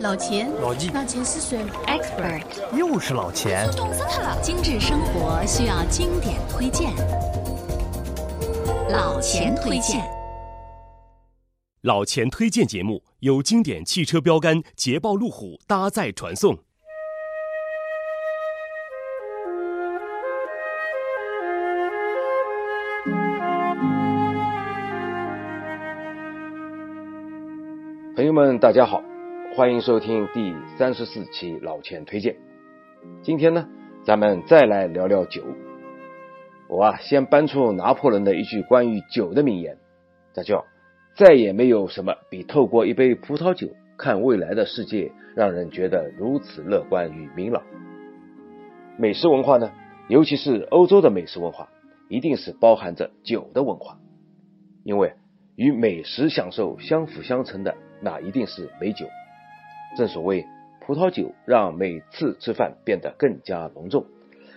老钱，老纪，老钱是谁？Expert，又是老钱。懂死他了！精致生活需要经典推荐，老钱推荐。老钱推荐节目由经典汽车标杆捷豹路虎搭载传送。朋友们，大家好，欢迎收听第三十四期老钱推荐。今天呢，咱们再来聊聊酒。我啊，先搬出拿破仑的一句关于酒的名言，这叫“再也没有什么比透过一杯葡萄酒看未来的世界，让人觉得如此乐观与明朗”。美食文化呢，尤其是欧洲的美食文化，一定是包含着酒的文化，因为与美食享受相辅相成的。那一定是美酒。正所谓，葡萄酒让每次吃饭变得更加隆重，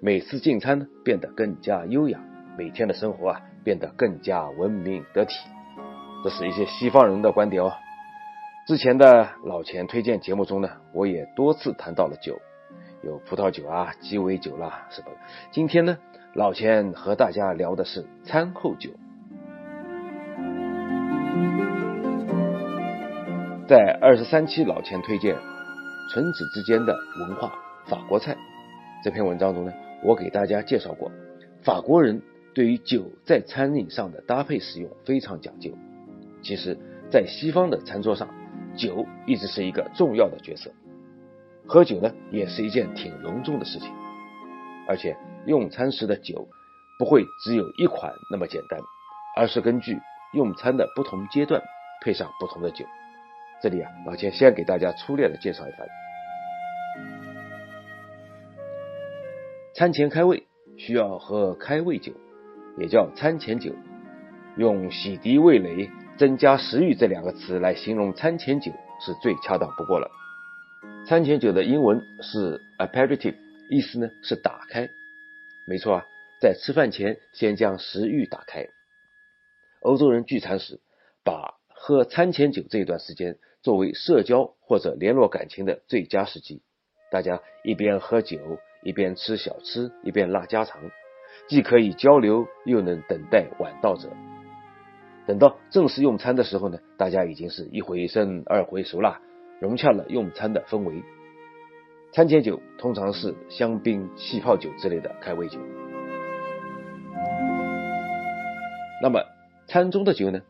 每次进餐呢变得更加优雅，每天的生活啊变得更加文明得体。这是一些西方人的观点哦。之前的老钱推荐节目中呢，我也多次谈到了酒，有葡萄酒啊、鸡尾酒啦什么。今天呢，老钱和大家聊的是餐后酒。在二十三期老钱推荐《唇齿之间的文化法国菜》这篇文章中呢，我给大家介绍过，法国人对于酒在餐饮上的搭配使用非常讲究。其实，在西方的餐桌上，酒一直是一个重要的角色，喝酒呢也是一件挺隆重的事情。而且用餐时的酒不会只有一款那么简单，而是根据用餐的不同阶段配上不同的酒。这里啊，老钱先给大家粗略的介绍一番。餐前开胃需要喝开胃酒，也叫餐前酒。用洗涤味蕾、增加食欲这两个词来形容餐前酒是最恰当不过了。餐前酒的英文是 aperitif，意思呢是打开。没错啊，在吃饭前先将食欲打开。欧洲人聚餐时把喝餐前酒这一段时间作为社交或者联络感情的最佳时机，大家一边喝酒，一边吃小吃，一边拉家常，既可以交流，又能等待晚到者。等到正式用餐的时候呢，大家已经是一回生二回熟啦，融洽了用餐的氛围。餐前酒通常是香槟、气泡酒之类的开胃酒。那么餐中的酒呢？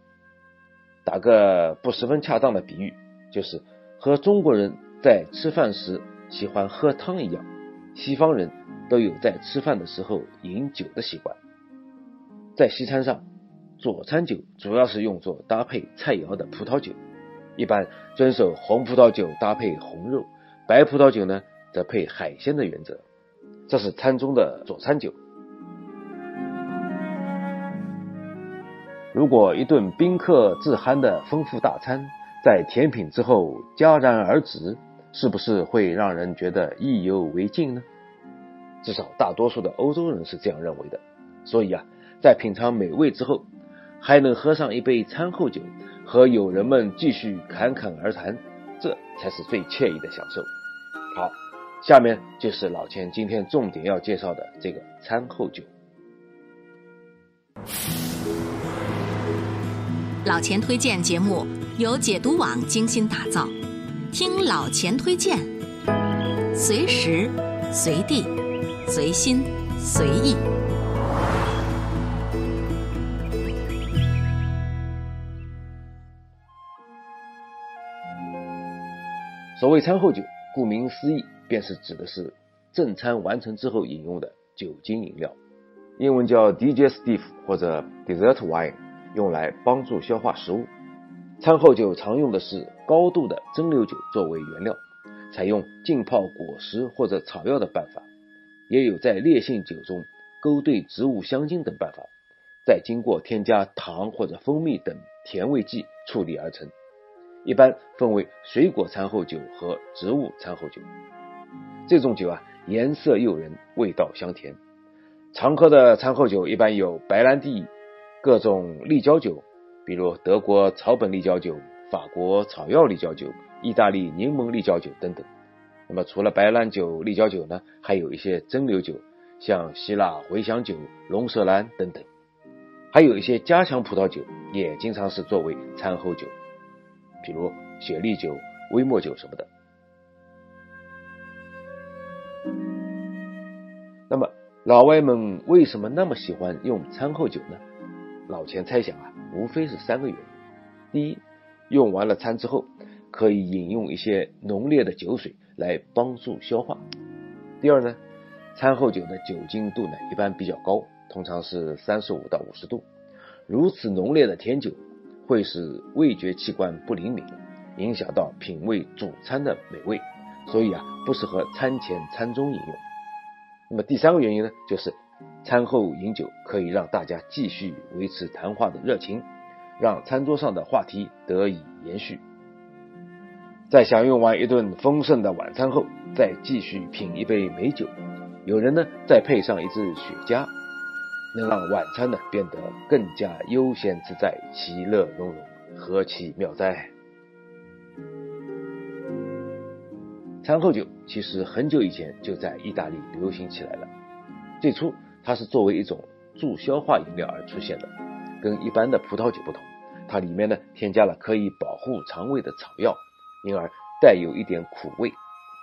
打个不十分恰当的比喻，就是和中国人在吃饭时喜欢喝汤一样，西方人都有在吃饭的时候饮酒的习惯。在西餐上，佐餐酒主要是用作搭配菜肴的葡萄酒，一般遵守红葡萄酒搭配红肉，白葡萄酒呢则配海鲜的原则。这是餐中的佐餐酒。如果一顿宾客自酣的丰富大餐在甜品之后戛然而止，是不是会让人觉得意犹未尽呢？至少大多数的欧洲人是这样认为的。所以啊，在品尝美味之后，还能喝上一杯餐后酒，和友人们继续侃侃而谈，这才是最惬意的享受。好，下面就是老钱今天重点要介绍的这个餐后酒。老钱推荐节目由解读网精心打造，听老钱推荐，随时随地随心随意。所谓餐后酒，顾名思义，便是指的是正餐完成之后饮用的酒精饮料，英文叫 digestive 或者 dessert wine。用来帮助消化食物。餐后酒常用的是高度的蒸馏酒作为原料，采用浸泡果实或者草药的办法，也有在烈性酒中勾兑植物香精等办法，再经过添加糖或者蜂蜜等甜味剂处理而成。一般分为水果餐后酒和植物餐后酒。这种酒啊，颜色诱人，味道香甜。常喝的餐后酒一般有白兰地。各种立交酒，比如德国草本立交酒、法国草药立交酒、意大利柠檬立交酒等等。那么除了白兰酒、立交酒呢，还有一些蒸馏酒，像希腊茴香酒、龙舌兰等等。还有一些加强葡萄酒也经常是作为餐后酒，比如雪莉酒、威莫酒什么的。那么老外们为什么那么喜欢用餐后酒呢？老钱猜想啊，无非是三个原因：第一，用完了餐之后，可以饮用一些浓烈的酒水来帮助消化；第二呢，餐后酒的酒精度呢一般比较高，通常是三十五到五十度，如此浓烈的甜酒会使味觉器官不灵敏，影响到品味主餐的美味，所以啊，不适合餐前、餐中饮用。那么第三个原因呢，就是餐后饮酒可以让大家继续维持谈话的热情，让餐桌上的话题得以延续。在享用完一顿丰盛的晚餐后，再继续品一杯美酒，有人呢再配上一支雪茄，能让晚餐呢变得更加悠闲自在、其乐融融，何其妙哉！餐后酒其实很久以前就在意大利流行起来了。最初，它是作为一种助消化饮料而出现的，跟一般的葡萄酒不同，它里面呢添加了可以保护肠胃的草药，因而带有一点苦味。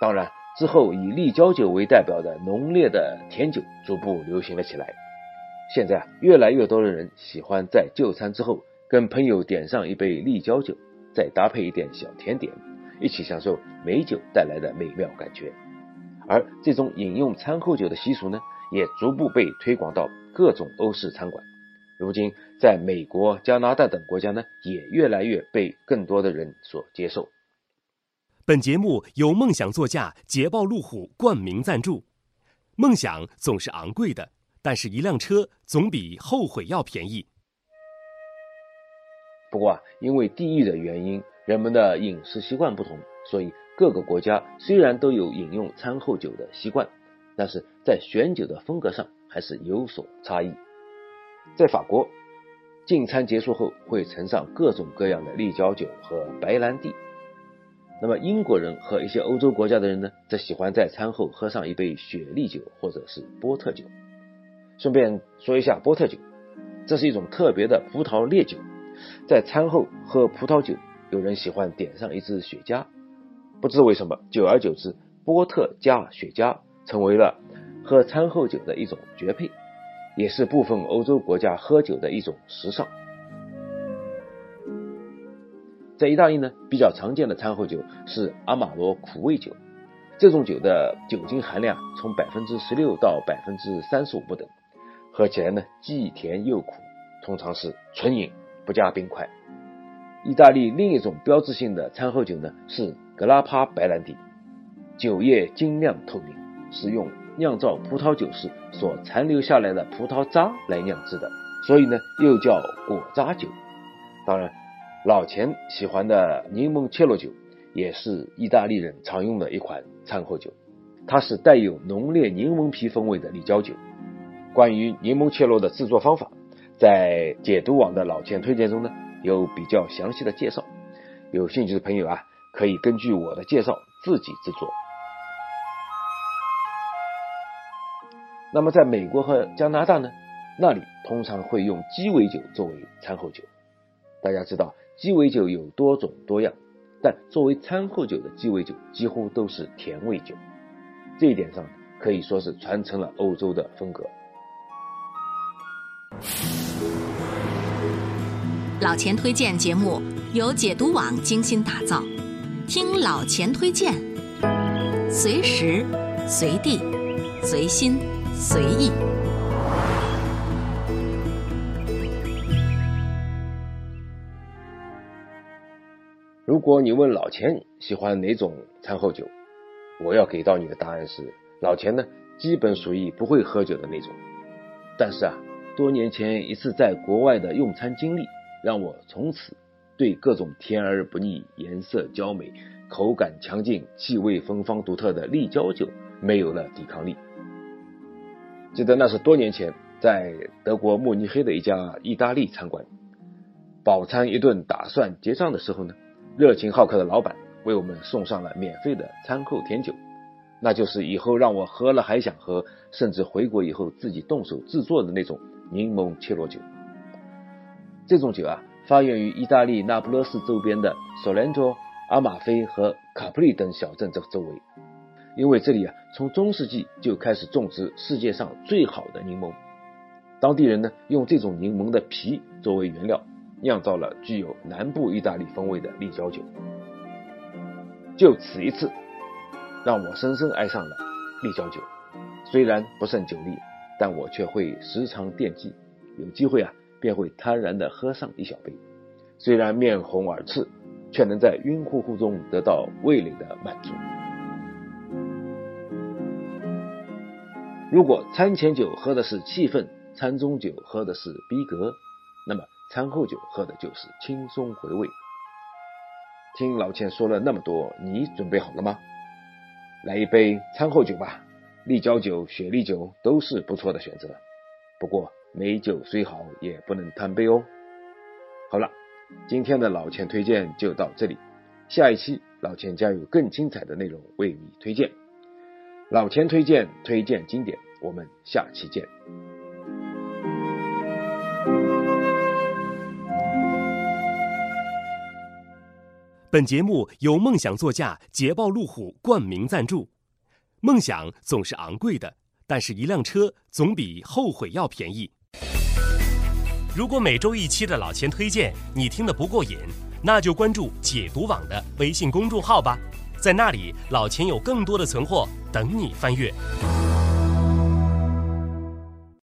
当然，之后以立交酒为代表的浓烈的甜酒逐步流行了起来。现在啊，越来越多的人喜欢在就餐之后跟朋友点上一杯立交酒，再搭配一点小甜点。一起享受美酒带来的美妙感觉，而这种饮用餐后酒的习俗呢，也逐步被推广到各种欧式餐馆。如今，在美国、加拿大等国家呢，也越来越被更多的人所接受。本节目由梦想座驾捷豹路虎冠名赞助。梦想总是昂贵的，但是一辆车总比后悔药便宜。不过啊，因为地域的原因。人们的饮食习惯不同，所以各个国家虽然都有饮用餐后酒的习惯，但是在选酒的风格上还是有所差异。在法国，进餐结束后会呈上各种各样的立交酒和白兰地。那么英国人和一些欧洲国家的人呢，则喜欢在餐后喝上一杯雪莉酒或者是波特酒。顺便说一下，波特酒，这是一种特别的葡萄烈酒，在餐后喝葡萄酒。有人喜欢点上一支雪茄，不知为什么，久而久之，波特加雪茄成为了喝餐后酒的一种绝配，也是部分欧洲国家喝酒的一种时尚。在意大利呢，比较常见的餐后酒是阿玛罗苦味酒，这种酒的酒精含量从百分之十六到百分之三十五不等，喝起来呢既甜又苦，通常是纯饮，不加冰块。意大利另一种标志性的餐后酒呢是格拉帕白兰地，酒液晶亮透明，是用酿造葡萄酒时所残留下来的葡萄渣来酿制的，所以呢又叫果渣酒。当然，老钱喜欢的柠檬切洛酒也是意大利人常用的一款餐后酒，它是带有浓烈柠檬皮风味的立交酒。关于柠檬切洛的制作方法，在解读网的老钱推荐中呢。有比较详细的介绍，有兴趣的朋友啊，可以根据我的介绍自己制作。那么在美国和加拿大呢，那里通常会用鸡尾酒作为餐后酒。大家知道鸡尾酒有多种多样，但作为餐后酒的鸡尾酒几乎都是甜味酒，这一点上可以说是传承了欧洲的风格。老钱推荐节目由解读网精心打造，听老钱推荐，随时随地随心随意。如果你问老钱喜欢哪种餐后酒，我要给到你的答案是：老钱呢，基本属于不会喝酒的那种。但是啊，多年前一次在国外的用餐经历。让我从此对各种甜而不腻、颜色娇美、口感强劲、气味芬芳独特的立交酒没有了抵抗力。记得那是多年前，在德国慕尼黑的一家意大利餐馆，饱餐一顿打算结账的时候呢，热情好客的老板为我们送上了免费的餐后甜酒，那就是以后让我喝了还想喝，甚至回国以后自己动手制作的那种柠檬切罗酒。这种酒啊，发源于意大利那不勒斯周边的索兰托、阿马菲和卡普里等小镇这周围，因为这里啊，从中世纪就开始种植世界上最好的柠檬。当地人呢，用这种柠檬的皮作为原料，酿造了具有南部意大利风味的立交酒。就此一次，让我深深爱上了立交酒。虽然不胜酒力，但我却会时常惦记。有机会啊，便会贪然的喝上一小杯。虽然面红耳赤，却能在晕乎乎中得到味蕾的满足。如果餐前酒喝的是气氛，餐中酒喝的是逼格，那么餐后酒喝的就是轻松回味。听老钱说了那么多，你准备好了吗？来一杯餐后酒吧，立交酒、雪莉酒都是不错的选择。不过美酒虽好，也不能贪杯哦。好了，今天的老钱推荐就到这里，下一期老钱将有更精彩的内容为你推荐。老钱推荐推荐经典，我们下期见。本节目由梦想座驾捷豹路虎冠名赞助。梦想总是昂贵的，但是一辆车总比后悔药便宜。如果每周一期的老钱推荐你听得不过瘾，那就关注解读网的微信公众号吧，在那里老钱有更多的存货等你翻阅。